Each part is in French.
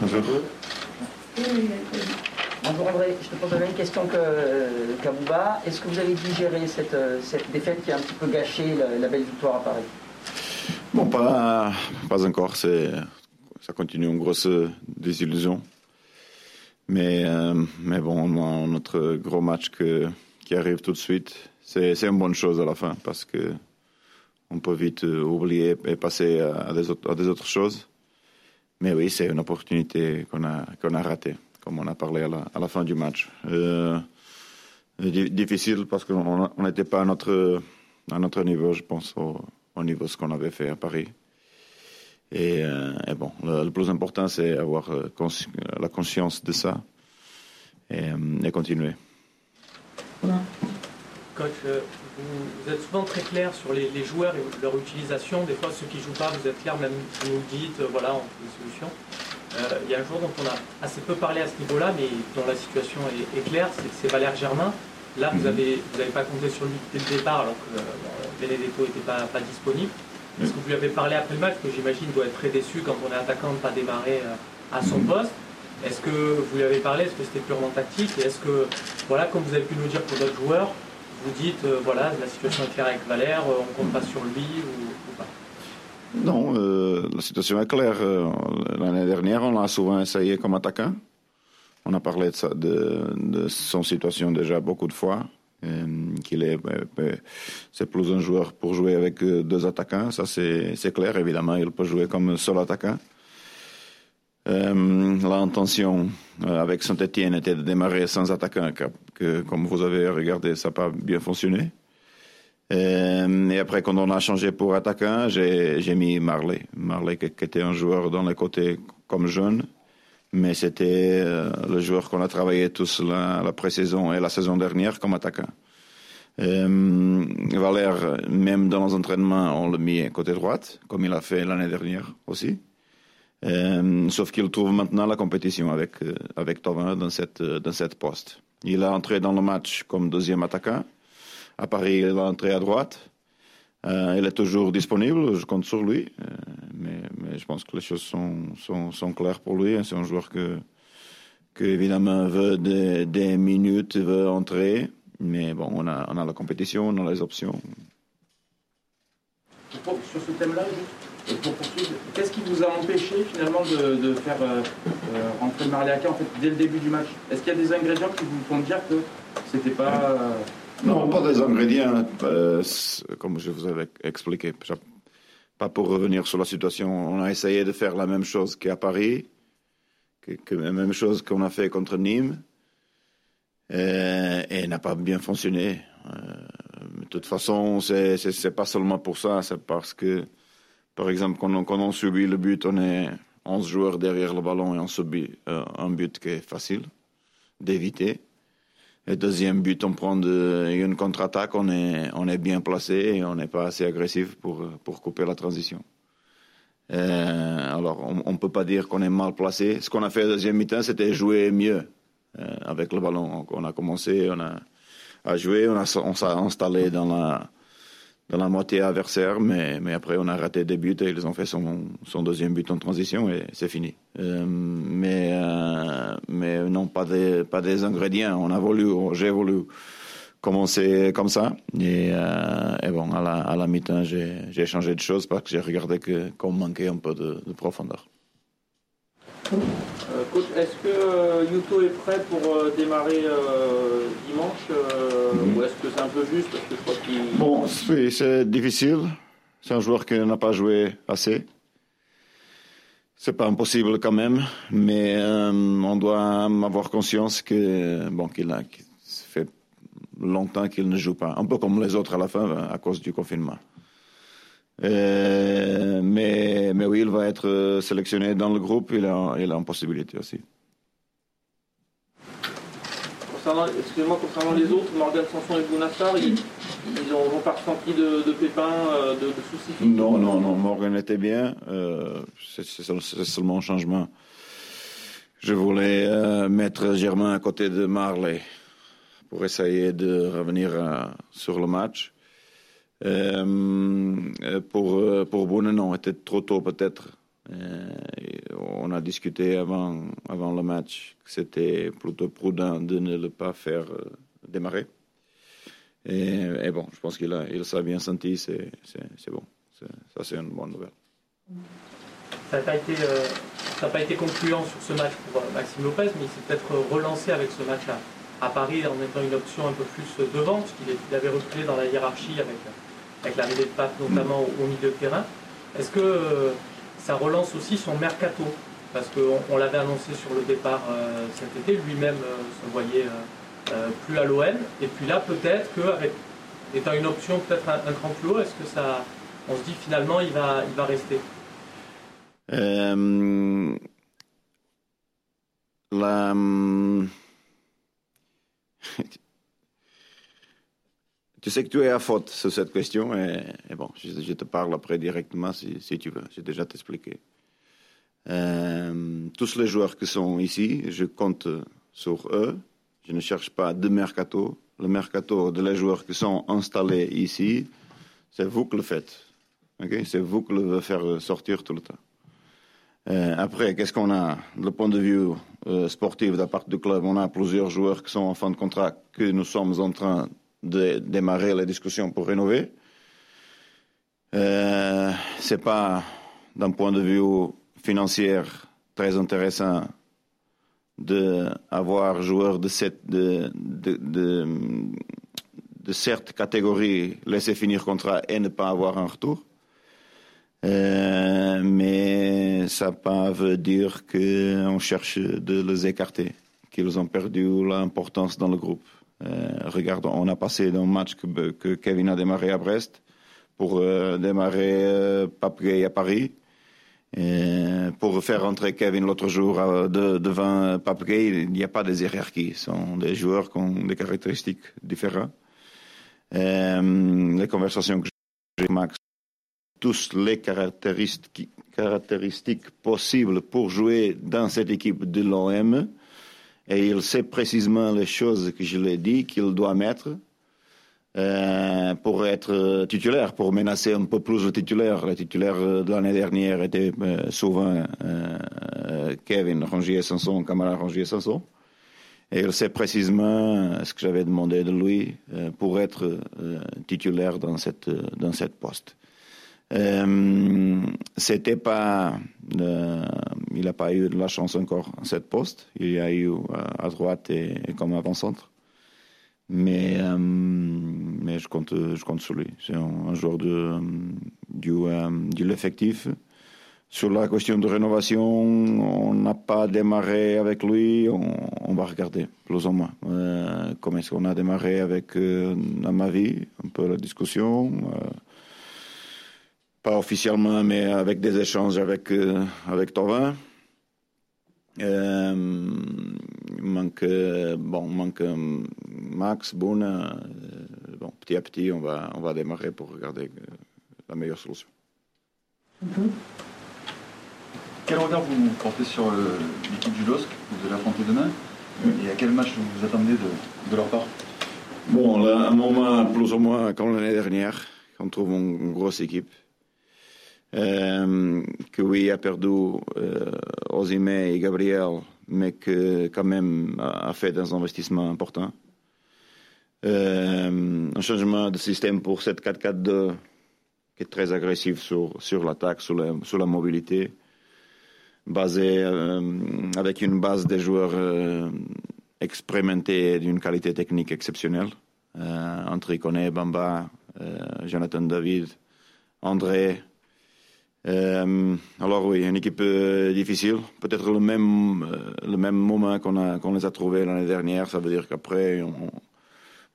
Bonjour. Bonjour André, je te pose la même question qu'Abouba. Est-ce que vous avez digéré cette, cette, défaite qui a un petit peu gâché la, belle victoire à Paris? Bon, pas, pas encore. Ça continue une grosse désillusion. Mais, euh, mais bon, notre gros match que, qui arrive tout de suite, c'est une bonne chose à la fin parce que on peut vite euh, oublier et passer à des autres, à des autres choses. Mais oui, c'est une opportunité qu'on a, qu'on a ratée, comme on a parlé à la, à la fin du match. Euh, difficile parce qu'on n'était pas à notre, à notre niveau, je pense, au, au niveau de ce qu'on avait fait à Paris. Et, euh, et bon, le, le, plus important, c'est avoir euh, consci la conscience de ça et, euh, et continuer. Voilà. Coach, euh, vous, êtes souvent très clair sur les, les, joueurs et leur utilisation. Des fois, ceux qui ne jouent pas, vous êtes clair, même vous nous dites, euh, voilà, on trouve des solutions. Euh, il y a un joueur dont on a assez peu parlé à ce niveau-là, mais dont la situation est, est claire, c'est Valère Germain. Là, vous n'avez mhm. vous avez pas compté sur lui dès le départ, alors que Benedetto n'était pas, pas disponible. Est-ce que vous lui avez parlé après le match, que j'imagine doit être très déçu quand on est attaquant de ne pas démarrer à son poste Est-ce que vous lui avez parlé? Est-ce que c'était purement tactique? Et est-ce que, voilà, comme vous avez pu nous dire pour d'autres joueurs, vous dites, euh, voilà, la situation est claire avec Valère, euh, on compte pas sur lui ou, pas Non, euh, la situation est claire. L'année dernière, on l'a souvent essayé comme attaquant. On a parlé de son situation déjà beaucoup de fois. qu'il est, c'est plus un joueur pour jouer avec deux attaquants, ça c'est clair, évidemment, il peut jouer comme seul attaquant. Euh, L'intention euh, avec Saint-Etienne était de démarrer sans attaquant, que, comme vous avez regardé, ça n'a pas bien fonctionné. Euh, et après, quand on a changé pour attaquant, j'ai mis Marley. Marley qui, était un joueur dans les côtés comme jeune, mais c'était le joueur qu'on a travaillé tous la, la pré-saison et la saison dernière comme attaquant. Valère, même dans les entraînements, on l'a mis côté droite, comme il a fait l'année dernière aussi. Euh, sauf qu'il trouve maintenant la compétition avec, euh, avec Tovin dans cette, euh, dans cette poste. Il a entré dans le match comme deuxième attaquant. À Paris, il a entré à droite. Il est toujours disponible, je compte sur lui. Mais, je pense que les choses sont, sont, claires pour lui. C'est un joueur que, que évidemment, veut des, minutes, veut entrer. Mais bon, on a, on a la compétition, on a les options. Sur ce thème-là, qu'est-ce qui vous a empêché finalement de, de faire euh, euh, rentrer Marliaka en fait dès le début du match? Est-ce qu'il y a des ingrédients qui vous font dire que c'était pas euh, Non, pas des ingrédients, euh, comme je vous avais expliqué. Pas pour revenir sur la situation, on a essayé de faire la même chose qu'à Paris, que, que, la même chose qu'on a fait contre Nîmes, et, et n'a pas bien fonctionné. de toute façon, c'est pas seulement pour ça, c'est parce que par exemple, quand on, subit le but, on est 11 joueurs derrière le ballon et on subit euh, un but qui est facile d'éviter. Et deuxième but, on prend une contre-attaque, on est, bien placé et on n'est pas assez agressif pour, couper la transition. Euh, alors, on ne peut pas dire qu'on est mal placé. Ce qu'on a fait au deuxième mi-temps, c'était jouer mieux euh, avec le ballon. On a commencé, on a à jouer, on s'est installé dans la, dans la moitié adversaire, mais, mais après on a raté des buts et ils ont fait son, son deuxième but en transition et c'est fini. Euh, mais, euh, mais non, pas des, pas des ingrédients. On a voulu, j'ai voulu commencer comme ça. Et, euh, et bon, à la, à la mi-temps, j'ai changé de choses parce que j'ai regardé qu'on qu manquait un peu de, de profondeur. Euh, coach, est-ce que euh, Yuto est prêt pour euh, démarrer dimanche mmh. ou est-ce que c'est un peu juste parce que je crois qu'il... Bon, oui, c'est difficile. C'est un joueur qui n'a pas joué assez. C'est pas impossible quand même, mais euh, on doit avoir conscience que bon qu'il a qu fait longtemps qu'il ne joue pas, un peu comme les autres à la fin à cause du confinement. Mais, mais oui, il va être sélectionné dans le groupe, il a, il a une possibilité aussi. Excusez-moi, concernant les autres, Morgan Sanson et Bounassar, ils, ils n'ont pas ressenti de, de pépins, de, de, soucis Non, non, non, Morgan était bien. Euh, C'est seulement un changement. Je voulais euh, mettre Germain à côté de Marley pour essayer de revenir euh, sur le match. Euh, pour, pour Boune, non, était trop tôt peut-être. on a discuté avant, avant le match que c'était plutôt prudent de ne le pas faire démarrer. Et, bon, je pense qu'il il s'est bien senti, c'est bon. Ça, c'est une bonne nouvelle. Ça n'a pas, euh, pas été concluant sur ce match pour euh, Maxime Lopez, mais il s'est peut-être relancé avec ce match-là à Paris en étant une option un peu plus devant, parce qu'il avait reculé dans la hiérarchie avec, avec l'arrivée de Pape, notamment au, milieu de terrain. Est-ce que euh, ça relance aussi son mercato? Parce qu'on l'avait annoncé sur le départ cet été, lui-même se voyait plus à l'OM, et puis là peut-être qu'avec étant une option peut-être un, un, cran plus haut, est-ce que ça, on se dit finalement il va, il va rester? Euh, la, tu sais que tu es à faute sur cette question et, bon, je, te parle après directement si, tu veux. J'ai déjà t'expliqué. Euh, tous les joueurs qui sont ici, je compte sur eux. Je ne cherche pas de mercato. Le mercato de les joueurs qui sont installés ici, c'est vous qui le faites. c'est vous qui le faire sortir tout le temps. Euh, après, qu'est-ce qu'on a? Le point de vue euh, sportif de la part du club, on a plusieurs joueurs qui sont en fin de contrat que nous sommes en train de démarrer les discussions pour rénover. Euh, c'est pas d'un point de vue financier très intéressant d'avoir joueurs de cette de, de, de, de catégorie laisser finir contrat et ne pas avoir un retour. Euh, mais ça pas veut dire qu'on cherche de les écarter, qu'ils ont perdu l'importance dans le groupe. Euh, regardons, on a passé d'un match que, Kevin a démarré à Brest pour euh, démarrer euh, à Paris. Et pour faire rentrer Kevin l'autre jour de, devant Papgay, il n'y a pas de hiérarchies. Ce sont des joueurs qui ont des caractéristiques différentes. les conversations que j'ai avec Max tous les caractéristiques, caractéristiques possibles pour jouer dans cette équipe de l'OM. Et il sait précisément les choses que je lui ai dit qu'il doit mettre euh, pour être titulaire, pour menacer un peu plus le titulaire. Le titulaire de l'année dernière était euh, souvent euh, Kevin Rongier-Sanson, Camara Rongier-Sanson. Et il sait précisément ce que j'avais demandé de lui pour être titulaire dans cette, dans cette poste. Euh, c'était pas, euh, il n'a pas eu de la chance encore à cette poste. Il y a eu euh, à droite et, comme avant-centre. Mais, mais je compte, je compte sur lui. C'est un, joueur de, du, de l'effectif. Sur la question de rénovation, on n'a pas démarré avec lui. On, on, va regarder, plus ou moins. Comment est-ce qu'on a démarré avec Namavi, un peu la discussion. Euh, pas officiellement, mais avec des échanges avec, euh, avec Tovin. Euh, manque, bon, manque Max, Boone. bon, petit à petit, on va, on va démarrer pour regarder euh, la meilleure solution. Mm-hmm. Quel regard vous portez sur l'équipe du LOSC vous allez affronter demain? Et à quel match vous attendez de, de leur part? Bon, là, un moment plus ou moins comme l'année dernière, on trouve une grosse équipe. Euh, que oui, a perdu euh, Osime et Gabriel, mais que quand même a, fait des investissements importants. Euh, un changement de système pour cette 4-4-2 qui est très agressif sur, sur l'attaque, sur la, sur la mobilité, basé euh, avec une base de joueurs euh, expérimentés d'une qualité technique exceptionnelle. Euh, entre Iconé, Bamba, Jonathan David, André, euh, alors oui, une équipe euh, difficile. Peut-être le même, euh, le même moment qu'on a qu'on les a trouvés l'année dernière. Ça veut dire qu'après, on,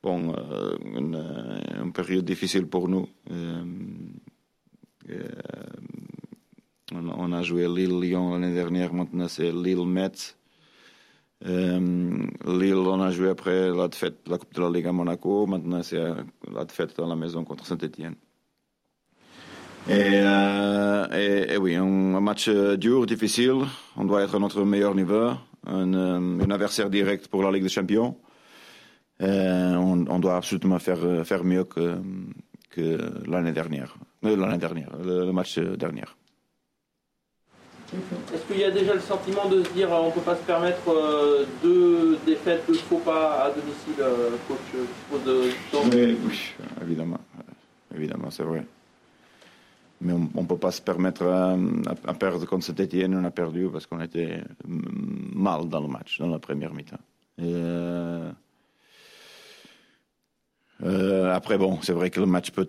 bon, euh, une, période difficile pour nous. On, on, a joué Lille-Lyon l'année dernière. Maintenant, c'est Lille-Metz. Lille, on a joué après la défaite de la Coupe de la Ligue à Monaco. Maintenant, c'est la défaite dans la maison contre Saint-Etienne. Et, euh, et, et, oui, un, un, match dur, difficile. On doit être à notre meilleur niveau. Un, un adversaire direct pour la Ligue des Champions. Euh, on, on, doit absolument faire, faire mieux que, que l'année dernière. Euh, l'année dernière, le, le, match dernier. Est-ce qu'il y a déjà le sentiment de se dire on ne peut pas se permettre euh, deux défaites, deux faux pas à domicile, euh, coach oui, oui, évidemment. Évidemment, c'est vrai. Mais on ne peut pas se permettre à, perdre contre cet Etienne. On a perdu parce qu'on était mal dans le match, dans la première mi-temps. Euh, euh, après, bon, c'est vrai que le match peut,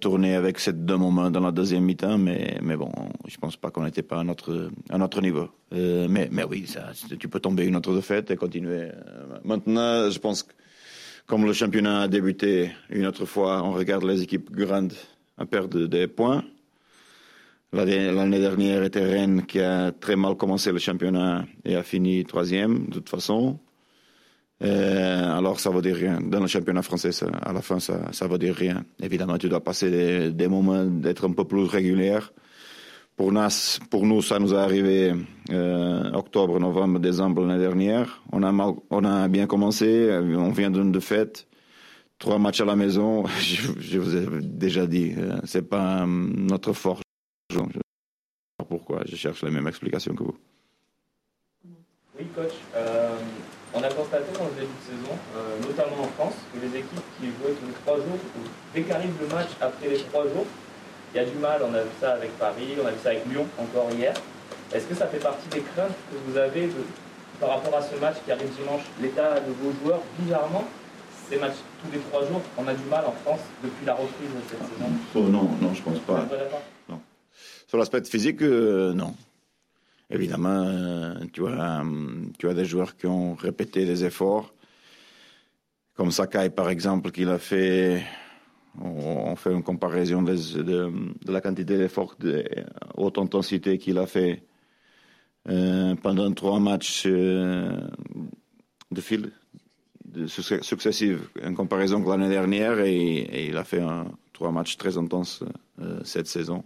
tourner avec ces deux moments dans la deuxième mi-temps, mais, mais bon, je pense pas qu'on n'était pas à notre, à notre niveau. Euh, mais, mais oui, ça, tu peux tomber une autre défaite et continuer. Maintenant, je pense que comme le championnat a débuté une autre fois, on regarde les équipes grandes à perdre des points. L'année dernière était Rennes qui a très mal commencé le championnat et a fini troisième de toute façon. Euh, alors ça veut dire rien. Dans le championnat français, à la fin, ça, ça veut dire rien. Évidemment, tu dois passer des, moments d'être un peu plus régulier. Pour pour nous, ça nous est arrivé euh, octobre, novembre, décembre l'année dernière. On a, on a bien commencé, on vient d'une défaite, trois matchs à la maison. Je, vous ai déjà dit, euh, c'est pas notre force. Je, sais pas pourquoi, je cherche la même explication que vous. Oui, coach. Euh, on a constaté dans le début de saison, euh, notamment en France, que les équipes qui jouaient tous les trois jours, dès qu'arrive le match après les trois jours, il y a du mal. On a vu ça avec Paris, on a vu ça avec Lyon encore hier. Est-ce que ça fait partie des craintes que vous avez par rapport à ce match qui arrive dimanche? L'état de vos joueurs, bizarrement, ces matchs tous les trois jours, on a du mal en France depuis la reprise de cette saison oh, Non, non, je pense pas. Sur l'aspect physique, euh, non. Évidemment, euh, tu, as, tu as des joueurs qui ont répété des efforts, comme Sakai par exemple, qui a fait. On fait une comparaison de, la quantité d'efforts de haute intensité qu'il a fait euh, pendant trois matchs euh, de fil de successifs en comparaison avec l'année dernière et, il a fait trois matchs très intenses cette saison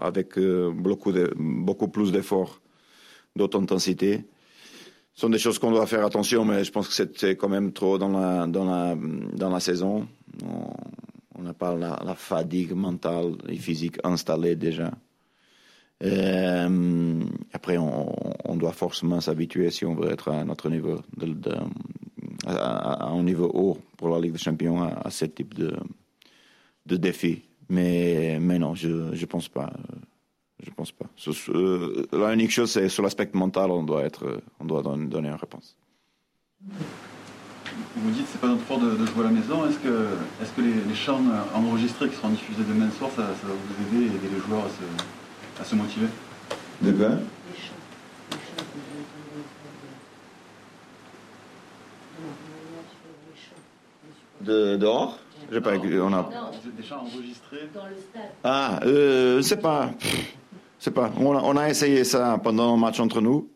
avec euh, beaucoup, beaucoup plus d'efforts, d'autres intensité. Ce sont des choses qu'on doit faire attention, mais je pense que c'est quand même trop dans la, dans la, dans la saison. On n'a pas la, fatigue mentale et physique installée déjà. Euh, après, on, doit forcément s'habituer si on veut être à notre niveau, à, un niveau haut pour la Ligue des Champions, à, à ce type de, de défi. Mais, mais non, je ne pense pas. Je pense pas. La unique chose, c'est sur l'aspect mental, on doit, être, on doit donner une réponse. Vous dites c'est pas notre fort de, jouer à la maison. Est-ce que, est que les, chants enregistrés qui seront diffusés demain soir, ça, ça va vous aider et aider les joueurs à se, à se motiver? De quoi? De, dehors? J'ai pas, on a. Des chants enregistrés dans le stade. Ah, euh, c'est pas, c'est pas. On a, on a, essayé ça pendant un match entre nous.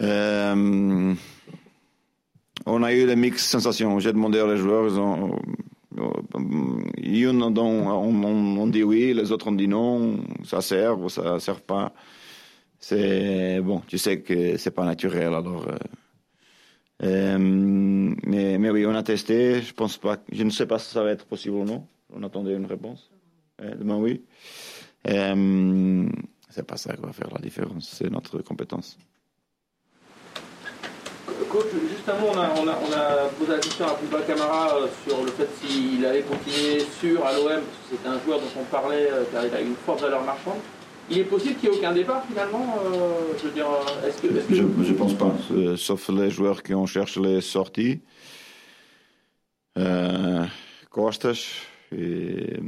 Euh, on a eu des mix sensations. J'ai demandé à les joueurs, ils ont, ils ont, on, on, dit oui, les autres ont dit non, ça sert ou ça sert pas. C'est bon, tu sais que c'est pas naturel alors. Euh, euh, mais, mais oui, on a testé. Je pense pas. Je ne sais pas si ça va être possible ou non. On attendait une réponse. Euh, demain, oui. Euh, c'est pas ça qui va faire la différence. C'est notre compétence. Coach, juste un mot, on a, posé la question à Bouba Camara sur le fait s'il allait continuer sur à l'OM, parce que c'était un joueur dont on parlait, car il a une forte valeur marchande. Il est possible qu'il n'y ait aucun départ finalement euh, Je veux est-ce que, Je ne pense pas, euh, sauf les joueurs qui ont cherché les sorties. Euh, Costas, et,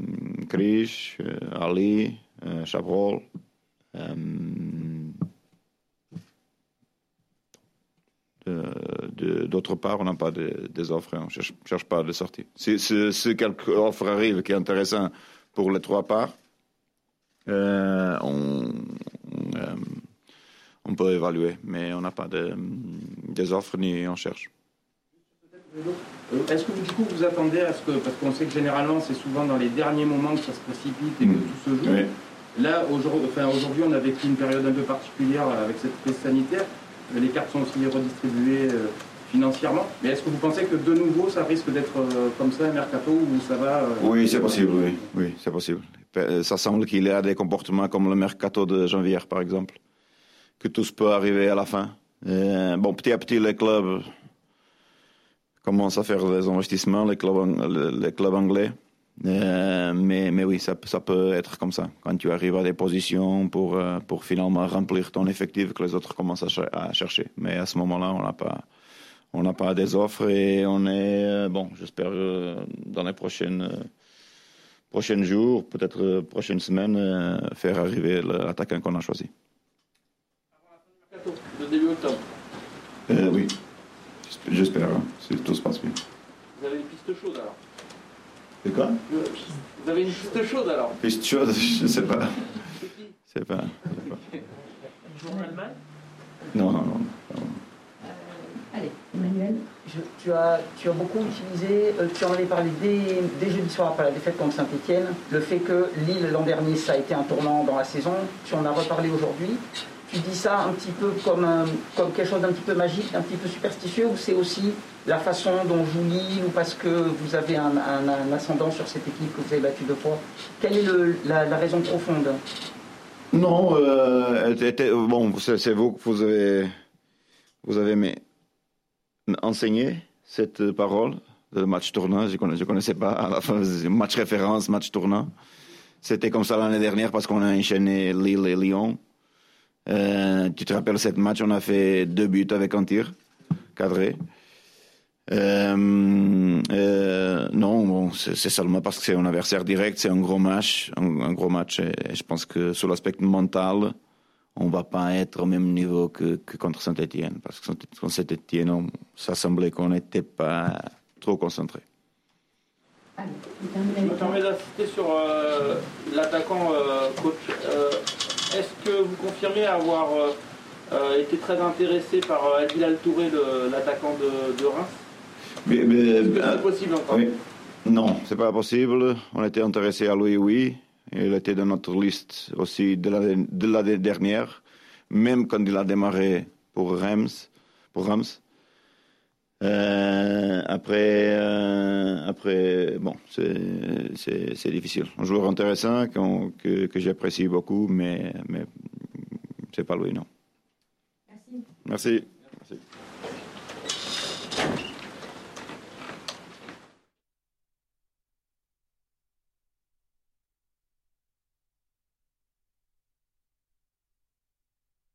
Cris, Ali, Chabrol. D'autre part, on n'a pas de, des offres, on ne cherche, pas de sorties. Si, si, si quelque offre arrive qui est intéressant pour les trois parts, euh, on, euh, on, peut évaluer, mais on n'a pas de, des offres ni on cherche. Est-ce que du coup vous attendez à ce que, parce qu'on sait que généralement c'est souvent dans les derniers moments que ça se précipite et que mm. tout se joue. Là, aujourd'hui, enfin, aujourd'hui, on a vécu une période un peu particulière avec cette crise sanitaire. Les cartes sont aussi redistribuées euh, financièrement. Mais est-ce que vous pensez que de nouveau ça risque d'être comme ça un mercato où ça va Oui, c'est possible, oui, oui c'est possible. Ça semble qu'il a des comportements comme le mercato de janvier, par exemple, que tout peut arriver à la fin. bon, petit à petit, les clubs commencent à faire des investissements, les clubs, anglais. Euh, mais, oui, ça, peut être comme ça. Quand tu arrives à des positions pour, euh, pour finalement remplir ton effectif, que les autres commencent à, chercher. Mais à ce moment-là, on n'a pas, pas des offres et on est, euh, bon, j'espère, dans les prochaines, prochains jours, peut-être prochaines semaines, faire arriver l'attaquant qu'on a choisi. De début octobre Oui, j'espère, hein, si tout se passe bien. Vous avez une piste chaude alors c'est quoi? Vous avez une piste chaude alors Piste chaude, je sais pas. Je sais pas. Jour en Allemagne Non, non, non. Euh, tu, as, tu as beaucoup utilisé, euh, tu en avais parlé dès, dès jeudi soir après la défaite contre Saint-Etienne, le fait que Lille l'an dernier ça a été un tournant dans la saison, tu en as reparlé aujourd'hui. Tu dis ça un petit peu comme, comme quelque chose d'un petit peu magique, d'un petit peu superstitieux, ou c'est aussi la façon dont joue Lille, ou parce que vous avez un, ascendant sur cette équipe que vous avez battu deux fois? Quelle est la, raison profonde? Non, euh, bon, c'est vous que vous avez, vous avez enseigné cette parole de match tournant. Je ne connaissais, connaissais pas à la fin, match référence, match tournant. C'était comme ça l'année dernière parce qu'on a enchaîné Lille et Lyon. Euh, tu te rappelles, cette match, on a fait deux buts avec un tir cadré. Euh, euh, non, bon, c'est seulement parce que c'est un adversaire direct, c'est un gros match, un, gros match. Et, je pense que sur l'aspect mental, on va pas être au même niveau que, contre Saint-Etienne, parce que contre Saint-Etienne, ça semblait qu'on n'était pas trop concentré. Je me permets d'insister sur l'attaquant coach est-ce que vous confirmez avoir euh, euh, été très intéressé par euh, Adil Touré, l'attaquant de, Reims? Mais, c'est possible encore? oui. Non, c'est pas possible. On était intéressé à lui, oui. Il était dans notre liste aussi de l'année dernière, même quand il a démarré pour Reims. Pour Reims. Euh, après, euh, après, bon, c'est difficile. Un joueur intéressant que, que j'apprécie beaucoup, mais, mais c'est pas lui, non. Merci. Merci.